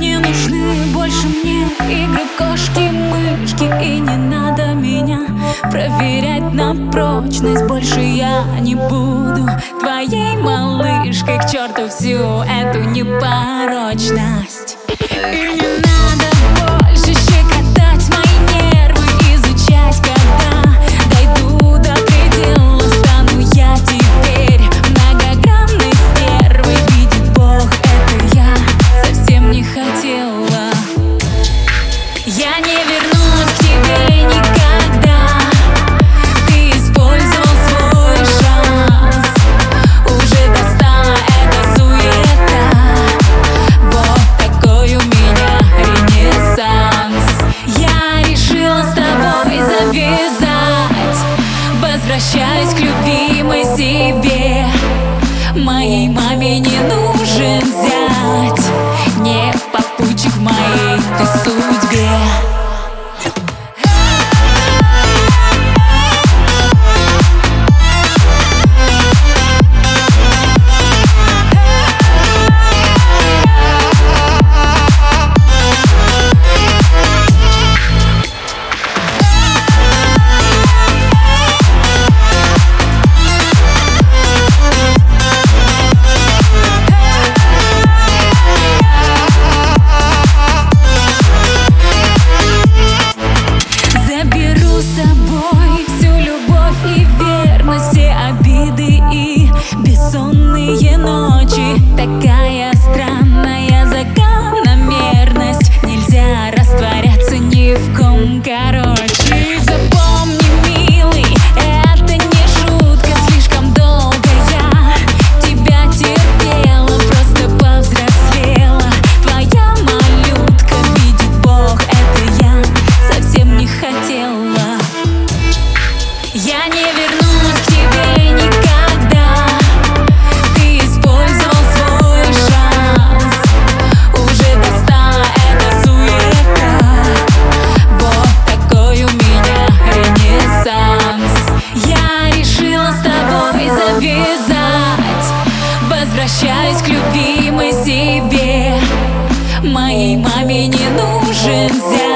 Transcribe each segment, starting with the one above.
Не нужны больше мне игры в кошки-мышки И не надо меня проверять на прочность. Больше я не буду твоей малышкой. К черту всю эту непорочность. И не un carol. возвращаюсь к любимой себе. Моей маме не нужен зять.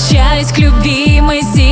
возвращаюсь к любимой земле.